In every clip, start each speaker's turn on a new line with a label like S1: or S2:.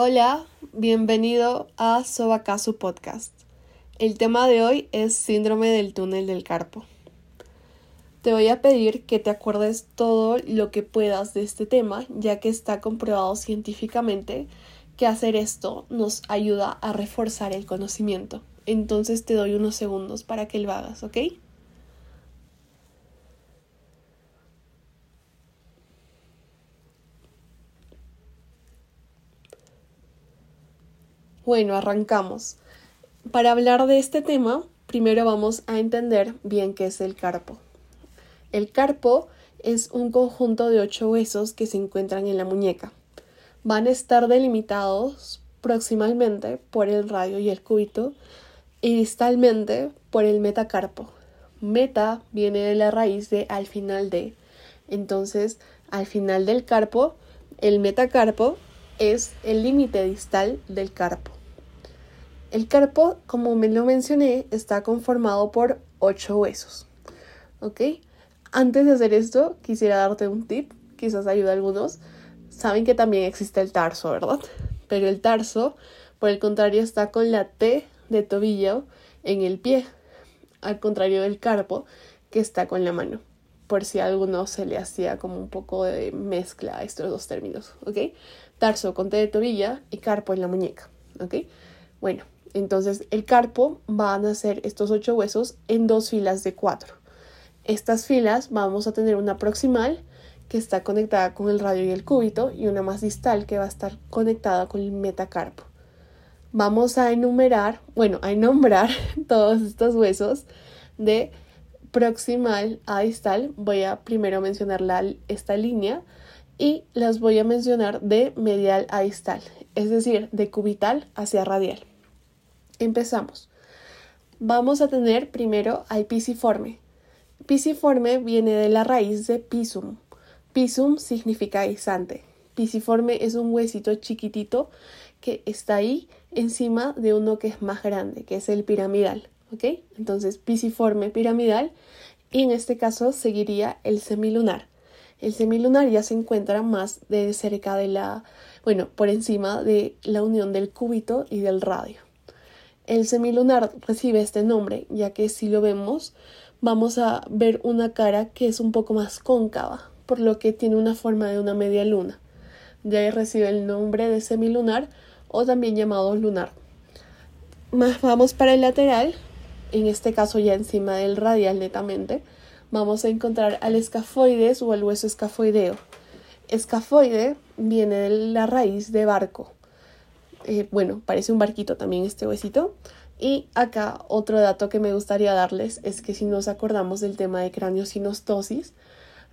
S1: Hola, bienvenido a Sobakasu Podcast. El tema de hoy es síndrome del túnel del carpo. Te voy a pedir que te acuerdes todo lo que puedas de este tema, ya que está comprobado científicamente que hacer esto nos ayuda a reforzar el conocimiento. Entonces te doy unos segundos para que lo hagas, ¿ok? Bueno, arrancamos. Para hablar de este tema, primero vamos a entender bien qué es el carpo. El carpo es un conjunto de ocho huesos que se encuentran en la muñeca. Van a estar delimitados proximalmente por el radio y el cúbito y distalmente por el metacarpo. Meta viene de la raíz de al final de. Entonces, al final del carpo, el metacarpo es el límite distal del carpo. El carpo, como me lo mencioné, está conformado por ocho huesos. ¿Ok? Antes de hacer esto, quisiera darte un tip, quizás ayude a algunos. Saben que también existe el tarso, ¿verdad? Pero el tarso, por el contrario, está con la T de tobillo en el pie, al contrario del carpo, que está con la mano. Por si a alguno se le hacía como un poco de mezcla a estos dos términos, ¿ok? Tarso con T de tobilla y carpo en la muñeca, ¿ok? Bueno, entonces el carpo van a ser estos ocho huesos en dos filas de cuatro. Estas filas vamos a tener una proximal que está conectada con el radio y el cúbito y una más distal que va a estar conectada con el metacarpo. Vamos a enumerar, bueno, a nombrar todos estos huesos de proximal a distal. Voy a primero mencionar esta línea y las voy a mencionar de medial a distal, es decir, de cubital hacia radial. Empezamos. Vamos a tener primero al pisiforme. Pisiforme viene de la raíz de pisum. Pisum significa guisante. Pisiforme es un huesito chiquitito que está ahí encima de uno que es más grande, que es el piramidal. ¿Ok? Entonces, pisiforme piramidal y en este caso seguiría el semilunar. El semilunar ya se encuentra más de cerca de la, bueno, por encima de la unión del cúbito y del radio. El semilunar recibe este nombre, ya que si lo vemos, vamos a ver una cara que es un poco más cóncava, por lo que tiene una forma de una media luna. De ahí recibe el nombre de semilunar o también llamado lunar. Más vamos para el lateral, en este caso ya encima del radial netamente, vamos a encontrar al escafoides o al hueso escafoideo. Escafoide viene de la raíz de barco eh, bueno, parece un barquito también este huesito. Y acá otro dato que me gustaría darles es que si nos acordamos del tema de cráneo-sinostosis,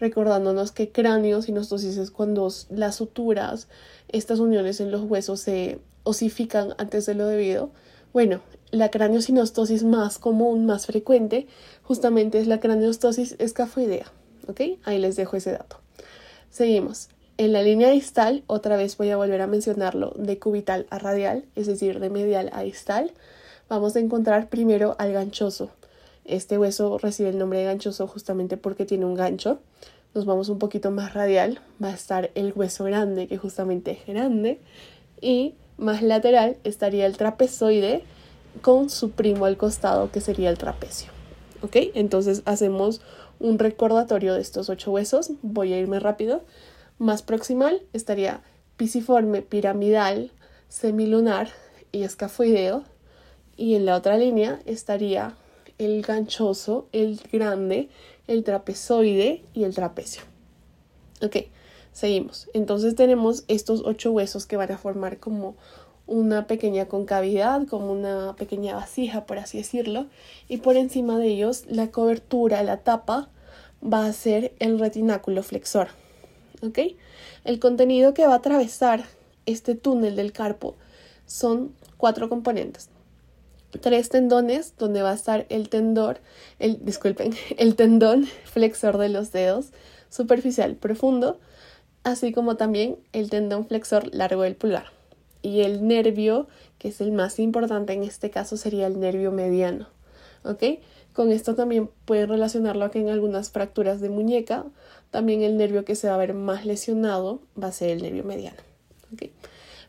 S1: recordándonos que cráneo-sinostosis es cuando las suturas, estas uniones en los huesos se osifican antes de lo debido. Bueno, la cráneo-sinostosis más común, más frecuente, justamente es la craneostosis escafoidea. ¿Ok? Ahí les dejo ese dato. Seguimos. En la línea distal, otra vez voy a volver a mencionarlo, de cubital a radial, es decir, de medial a distal, vamos a encontrar primero al ganchoso. Este hueso recibe el nombre de ganchoso justamente porque tiene un gancho. Nos vamos un poquito más radial, va a estar el hueso grande, que justamente es grande, y más lateral estaría el trapezoide con su primo al costado, que sería el trapecio. ¿Ok? Entonces hacemos un recordatorio de estos ocho huesos. Voy a irme rápido. Más proximal estaría pisiforme piramidal, semilunar y escafoideo. Y en la otra línea estaría el ganchoso, el grande, el trapezoide y el trapecio. Ok, seguimos. Entonces tenemos estos ocho huesos que van a formar como una pequeña concavidad, como una pequeña vasija, por así decirlo, y por encima de ellos la cobertura, la tapa, va a ser el retináculo flexor. ¿Ok? El contenido que va a atravesar este túnel del carpo son cuatro componentes. Tres tendones donde va a estar el tendor, el, disculpen, el tendón flexor de los dedos superficial profundo, así como también el tendón flexor largo del pulgar. Y el nervio, que es el más importante en este caso, sería el nervio mediano. ¿Ok? Con esto también pueden relacionarlo a que en algunas fracturas de muñeca, también el nervio que se va a ver más lesionado va a ser el nervio mediano.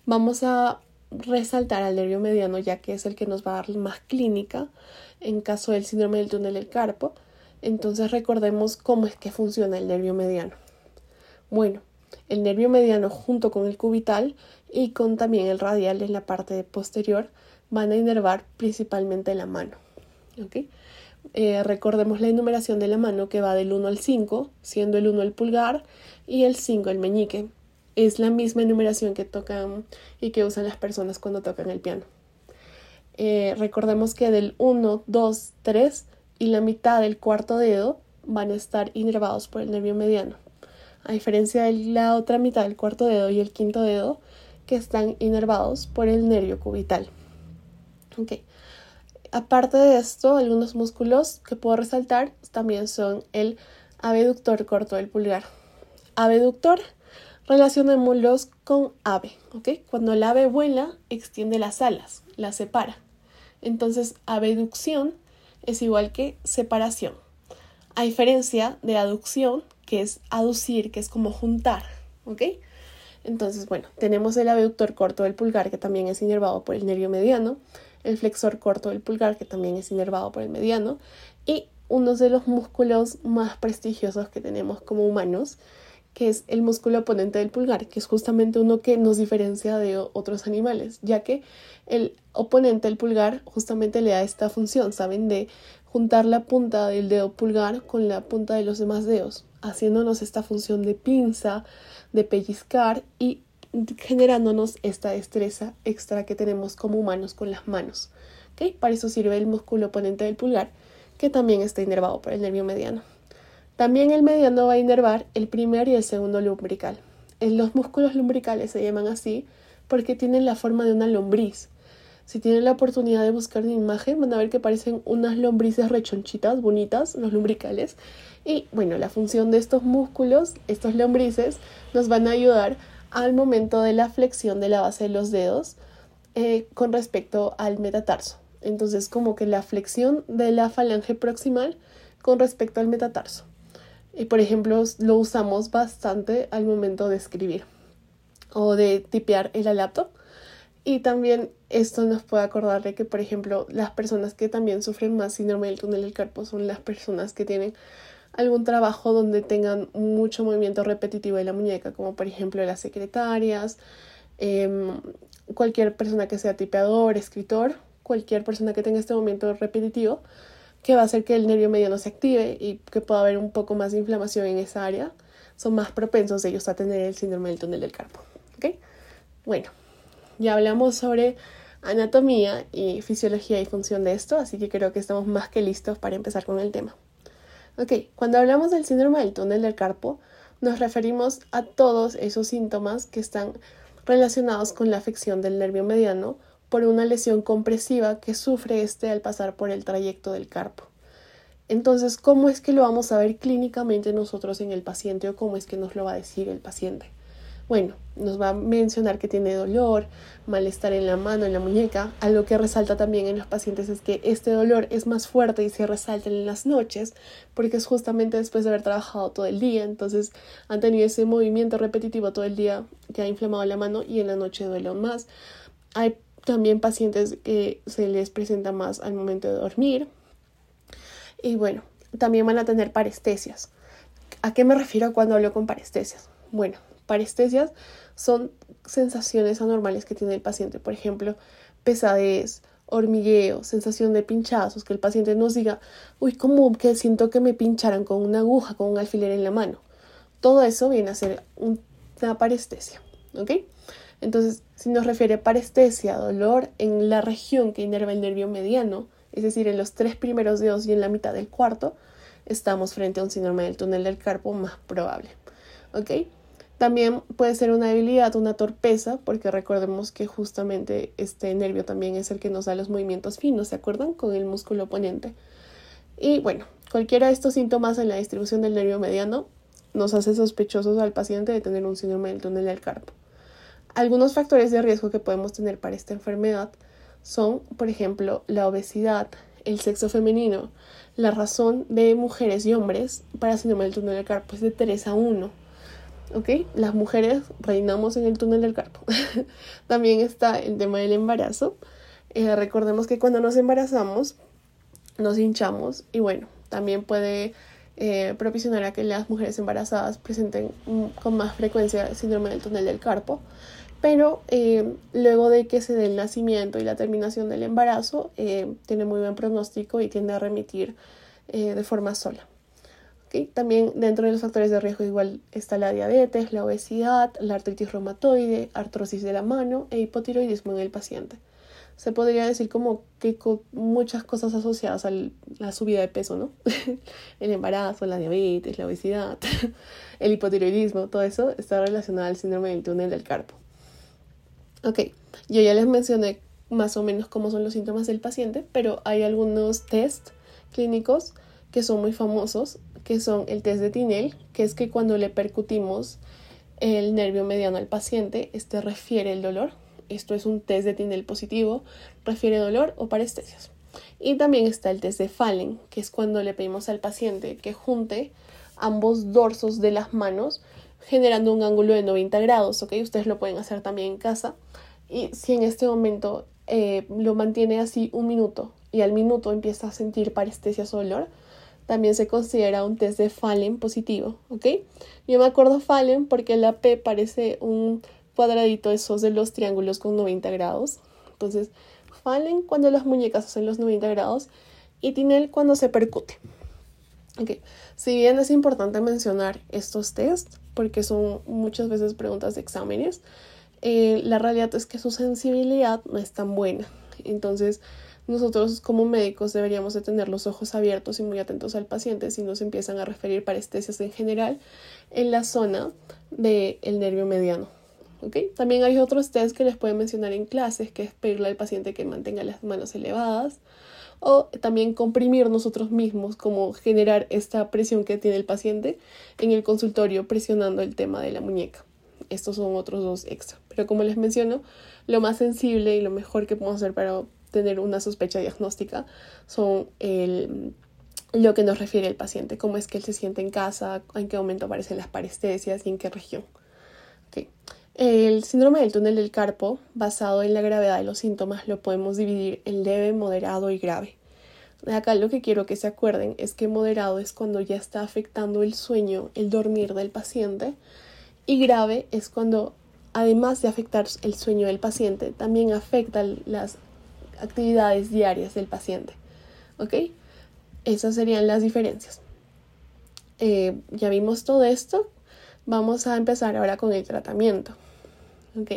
S1: Vamos a resaltar al nervio mediano ya que es el que nos va a dar más clínica en caso del síndrome del túnel del carpo. Entonces recordemos cómo es que funciona el nervio mediano. Bueno, el nervio mediano junto con el cubital y con también el radial en la parte posterior van a inervar principalmente la mano. Eh, recordemos la enumeración de la mano que va del 1 al 5, siendo el 1 el pulgar y el 5 el meñique. Es la misma enumeración que tocan y que usan las personas cuando tocan el piano. Eh, recordemos que del 1, 2, 3 y la mitad del cuarto dedo van a estar inervados por el nervio mediano. A diferencia de la otra mitad del cuarto dedo y el quinto dedo, que están inervados por el nervio cubital. Okay. Aparte de esto, algunos músculos que puedo resaltar también son el abductor corto del pulgar. Abductor, relacionémoslos con ave. ¿okay? Cuando el ave vuela, extiende las alas, las separa. Entonces, abducción es igual que separación. A diferencia de aducción, que es aducir, que es como juntar, ¿ok? Entonces, bueno, tenemos el abductor corto del pulgar, que también es inervado por el nervio mediano, el flexor corto del pulgar, que también es inervado por el mediano, y uno de los músculos más prestigiosos que tenemos como humanos, que es el músculo oponente del pulgar, que es justamente uno que nos diferencia de otros animales, ya que el oponente del pulgar justamente le da esta función, ¿saben? De juntar la punta del dedo pulgar con la punta de los demás dedos, haciéndonos esta función de pinza, de pellizcar y generándonos esta destreza extra que tenemos como humanos con las manos. ¿Okay? Para eso sirve el músculo oponente del pulgar, que también está inervado por el nervio mediano. También el mediano va a inervar el primer y el segundo lumbrical. Los músculos lumbricales se llaman así porque tienen la forma de una lombriz. Si tienen la oportunidad de buscar una imagen, van a ver que parecen unas lombrices rechonchitas, bonitas, los lumbricales. Y bueno, la función de estos músculos, estos lombrices, nos van a ayudar al momento de la flexión de la base de los dedos eh, con respecto al metatarso. Entonces, como que la flexión de la falange proximal con respecto al metatarso. Y por ejemplo, lo usamos bastante al momento de escribir o de tipear en la. Y también esto nos puede acordar de que, por ejemplo, las personas que también sufren más síndrome del túnel del carpo son las personas que tienen algún trabajo donde tengan mucho movimiento repetitivo de la muñeca, como por ejemplo las secretarias, em, cualquier persona que sea tipeador, escritor, cualquier persona que tenga este movimiento repetitivo que va a hacer que el nervio mediano se active y que pueda haber un poco más de inflamación en esa área, son más propensos ellos a tener el síndrome del túnel del carpo. ¿okay? Bueno, ya hablamos sobre anatomía y fisiología y función de esto, así que creo que estamos más que listos para empezar con el tema. Ok, cuando hablamos del síndrome del túnel del carpo, nos referimos a todos esos síntomas que están relacionados con la afección del nervio mediano por una lesión compresiva que sufre este al pasar por el trayecto del carpo. Entonces, ¿cómo es que lo vamos a ver clínicamente nosotros en el paciente o cómo es que nos lo va a decir el paciente? Bueno, nos va a mencionar que tiene dolor, malestar en la mano, en la muñeca. Algo que resalta también en los pacientes es que este dolor es más fuerte y se resalta en las noches porque es justamente después de haber trabajado todo el día. Entonces han tenido ese movimiento repetitivo todo el día que ha inflamado la mano y en la noche duele más. Hay también pacientes que se les presenta más al momento de dormir. Y bueno, también van a tener parestesias. ¿A qué me refiero cuando hablo con parestesias? Bueno, parestesias son sensaciones anormales que tiene el paciente. Por ejemplo, pesadez, hormigueo, sensación de pinchazos, que el paciente nos diga, uy, como que siento que me pincharan con una aguja, con un alfiler en la mano. Todo eso viene a ser una parestesia, ¿ok? Entonces, si nos refiere a parestesia, dolor en la región que inerva el nervio mediano, es decir, en los tres primeros dedos y en la mitad del cuarto, estamos frente a un síndrome del túnel del carpo más probable. ¿Ok? También puede ser una debilidad, una torpeza, porque recordemos que justamente este nervio también es el que nos da los movimientos finos, ¿se acuerdan? Con el músculo oponente. Y bueno, cualquiera de estos síntomas en la distribución del nervio mediano nos hace sospechosos al paciente de tener un síndrome del túnel del carpo. Algunos factores de riesgo que podemos tener para esta enfermedad son, por ejemplo, la obesidad, el sexo femenino. La razón de mujeres y hombres para síndrome del túnel del carpo es de 3 a 1. ¿Ok? Las mujeres reinamos en el túnel del carpo. También está el tema del embarazo. Eh, recordemos que cuando nos embarazamos, nos hinchamos y bueno, también puede eh, a que las mujeres embarazadas presenten con más frecuencia el síndrome del túnel del carpo. Pero eh, luego de que se dé el nacimiento y la terminación del embarazo, tiene muy buen pronóstico y tiende a remitir de forma sola. También dentro de los factores de riesgo igual está la diabetes, la obesidad, la artritis reumatoide, artrosis de la mano e hipotiroidismo en el paciente. Se podría decir como que muchas cosas asociadas a la subida de peso, ¿no? el embarazo, la diabetes, la obesidad, el hipotiroidismo, todo eso está relacionado al síndrome del túnel del carpo. Ok, yo ya les mencioné más o menos cómo son los síntomas del paciente, pero hay algunos test clínicos que son muy famosos que son el test de Tinel, que es que cuando le percutimos el nervio mediano al paciente, este refiere el dolor. Esto es un test de Tinel positivo, refiere dolor o parestesias. Y también está el test de Fallen, que es cuando le pedimos al paciente que junte ambos dorsos de las manos generando un ángulo de 90 grados, ¿ok? Ustedes lo pueden hacer también en casa. Y si en este momento eh, lo mantiene así un minuto y al minuto empieza a sentir parestesias o dolor, también se considera un test de Fallen positivo, ¿ok? Yo me acuerdo Fallen porque la P parece un cuadradito esos de los triángulos con 90 grados. Entonces, Fallen cuando las muñecas hacen los 90 grados y Tinel cuando se percute. Ok, si bien es importante mencionar estos tests porque son muchas veces preguntas de exámenes, eh, la realidad es que su sensibilidad no es tan buena. Entonces, nosotros como médicos deberíamos de tener los ojos abiertos y muy atentos al paciente si nos empiezan a referir parestesias en general en la zona del nervio mediano. ¿Okay? También hay otros test que les pueden mencionar en clases, que es pedirle al paciente que mantenga las manos elevadas o también comprimir nosotros mismos, como generar esta presión que tiene el paciente en el consultorio presionando el tema de la muñeca. Estos son otros dos extra. Pero como les menciono, lo más sensible y lo mejor que podemos hacer para tener una sospecha diagnóstica son el, lo que nos refiere el paciente, cómo es que él se siente en casa, en qué momento aparecen las parestesias y en qué región. El síndrome del túnel del carpo, basado en la gravedad de los síntomas, lo podemos dividir en leve, moderado y grave. Acá lo que quiero que se acuerden es que moderado es cuando ya está afectando el sueño, el dormir del paciente, y grave es cuando, además de afectar el sueño del paciente, también afecta las actividades diarias del paciente. ¿Ok? Esas serían las diferencias. Eh, ya vimos todo esto. Vamos a empezar ahora con el tratamiento. ¿Ok?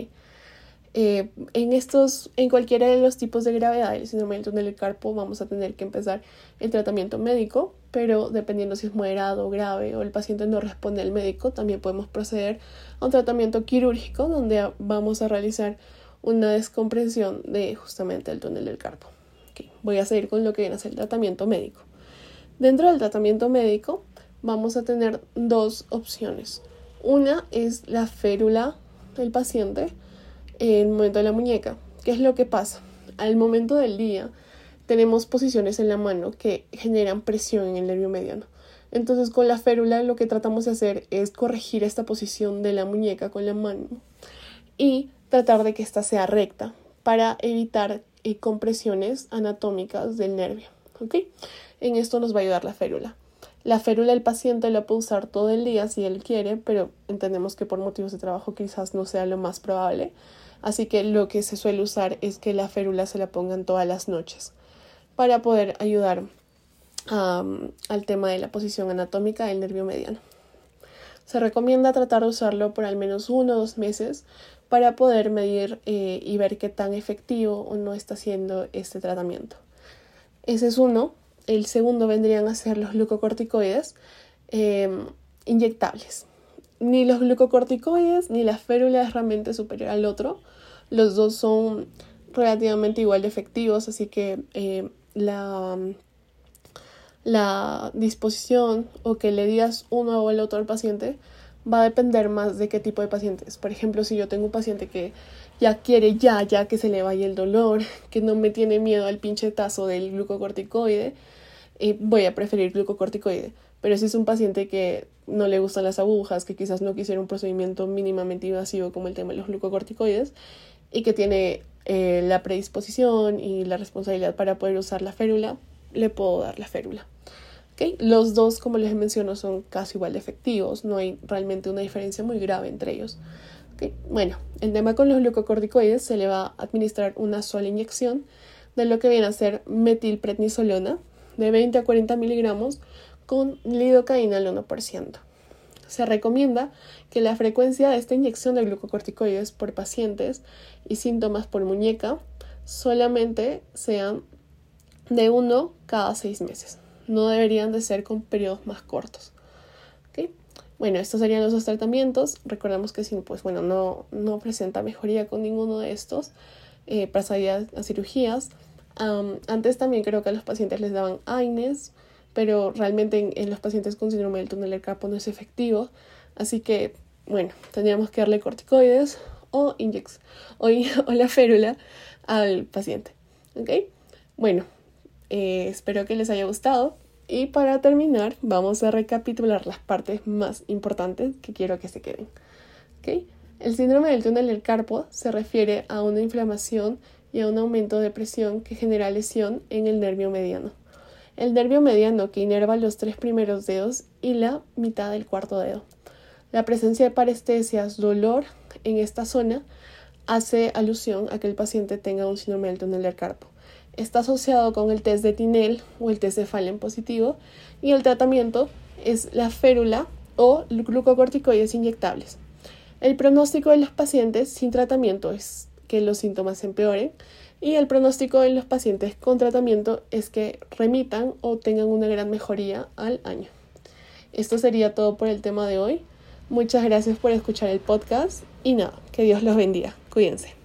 S1: Eh, en estos, en cualquiera de los tipos de gravedad del síndrome del túnel del carpo, vamos a tener que empezar el tratamiento médico, pero dependiendo si es moderado o grave o el paciente no responde al médico, también podemos proceder a un tratamiento quirúrgico donde vamos a realizar una descompresión de justamente el túnel del carpo. Voy a seguir con lo que viene a ser el tratamiento médico. Dentro del tratamiento médico vamos a tener dos opciones. Una es la férula del paciente en el momento de la muñeca. ¿Qué es lo que pasa? Al momento del día tenemos posiciones en la mano que generan presión en el nervio mediano. Entonces con la férula lo que tratamos de hacer es corregir esta posición de la muñeca con la mano y tratar de que ésta sea recta para evitar eh, compresiones anatómicas del nervio. En esto nos va a ayudar la férula. La férula el paciente la puede usar todo el día si él quiere, pero entendemos que por motivos de trabajo quizás no sea lo más probable. Así que lo que se suele usar es que la férula se la pongan todas las noches para poder ayudar al tema de la posición anatómica del nervio mediano. Se recomienda tratar de usarlo por al menos uno o dos meses para poder medir eh, y ver qué tan efectivo o no está siendo este tratamiento. Ese es uno. El segundo vendrían a ser los glucocorticoides em, inyectables. Ni los glucocorticoides ni la férula es realmente superior al otro. Los dos son relativamente igual de efectivos, así que em, la, la disposición o que le digas uno o el otro al paciente va a depender más de qué tipo de pacientes. Por ejemplo, si yo tengo un paciente que ya quiere ya, ya que se le vaya el dolor, que no me tiene miedo al pinchetazo del glucocorticoide, eh, voy a preferir glucocorticoide. Pero si es un paciente que no le gustan las agujas, que quizás no quisiera un procedimiento mínimamente invasivo como el tema de los glucocorticoides y que tiene eh, la predisposición y la responsabilidad para poder usar la férula, le puedo dar la férula. Los dos, como les menciono, son casi igual de efectivos, no hay realmente una diferencia muy grave entre ellos. Bueno, el tema con los glucocorticoides se le va a administrar una sola inyección de lo que viene a ser metilprednisolona de 20 a 40 miligramos con lidocaína al 1%. Se recomienda que la frecuencia de esta inyección de glucocorticoides por pacientes y síntomas por muñeca solamente sean de uno cada seis meses. No deberían de ser con periodos más cortos. Bueno, estos serían los dos tratamientos. Recordemos que si pues, bueno, no, no presenta mejoría con ninguno de estos, eh, pasaría a cirugías. antes también creo que a los pacientes les daban AINES, pero realmente en, los pacientes con síndrome del túnel del carpo no es efectivo. Así que, bueno, tendríamos que darle corticoides o injex o, o la férula al paciente. ¿Ok? Bueno, eh, espero que les haya gustado. Y para terminar, vamos a recapitular las partes más importantes que quiero que se queden. ¿Ok? El síndrome del túnel del carpo se refiere a una inflamación y a un aumento de presión que genera lesión en el nervio mediano el nervio mediano que inerva los tres primeros dedos y la mitad del cuarto dedo. La presencia de parestesias, dolor en esta zona, hace alusión a que el paciente tenga un síndrome del túnel del carpo. Está asociado con el test de Tinel o el test de Fallen positivo y el tratamiento es la férula o glucocorticoides inyectables. El pronóstico de los pacientes sin tratamiento es que los síntomas empeoren y el pronóstico en los pacientes con tratamiento es que remitan o tengan una gran mejoría al año. Esto sería todo por el tema de hoy. Muchas gracias por escuchar el podcast y nada, que Dios los bendiga. Cuídense.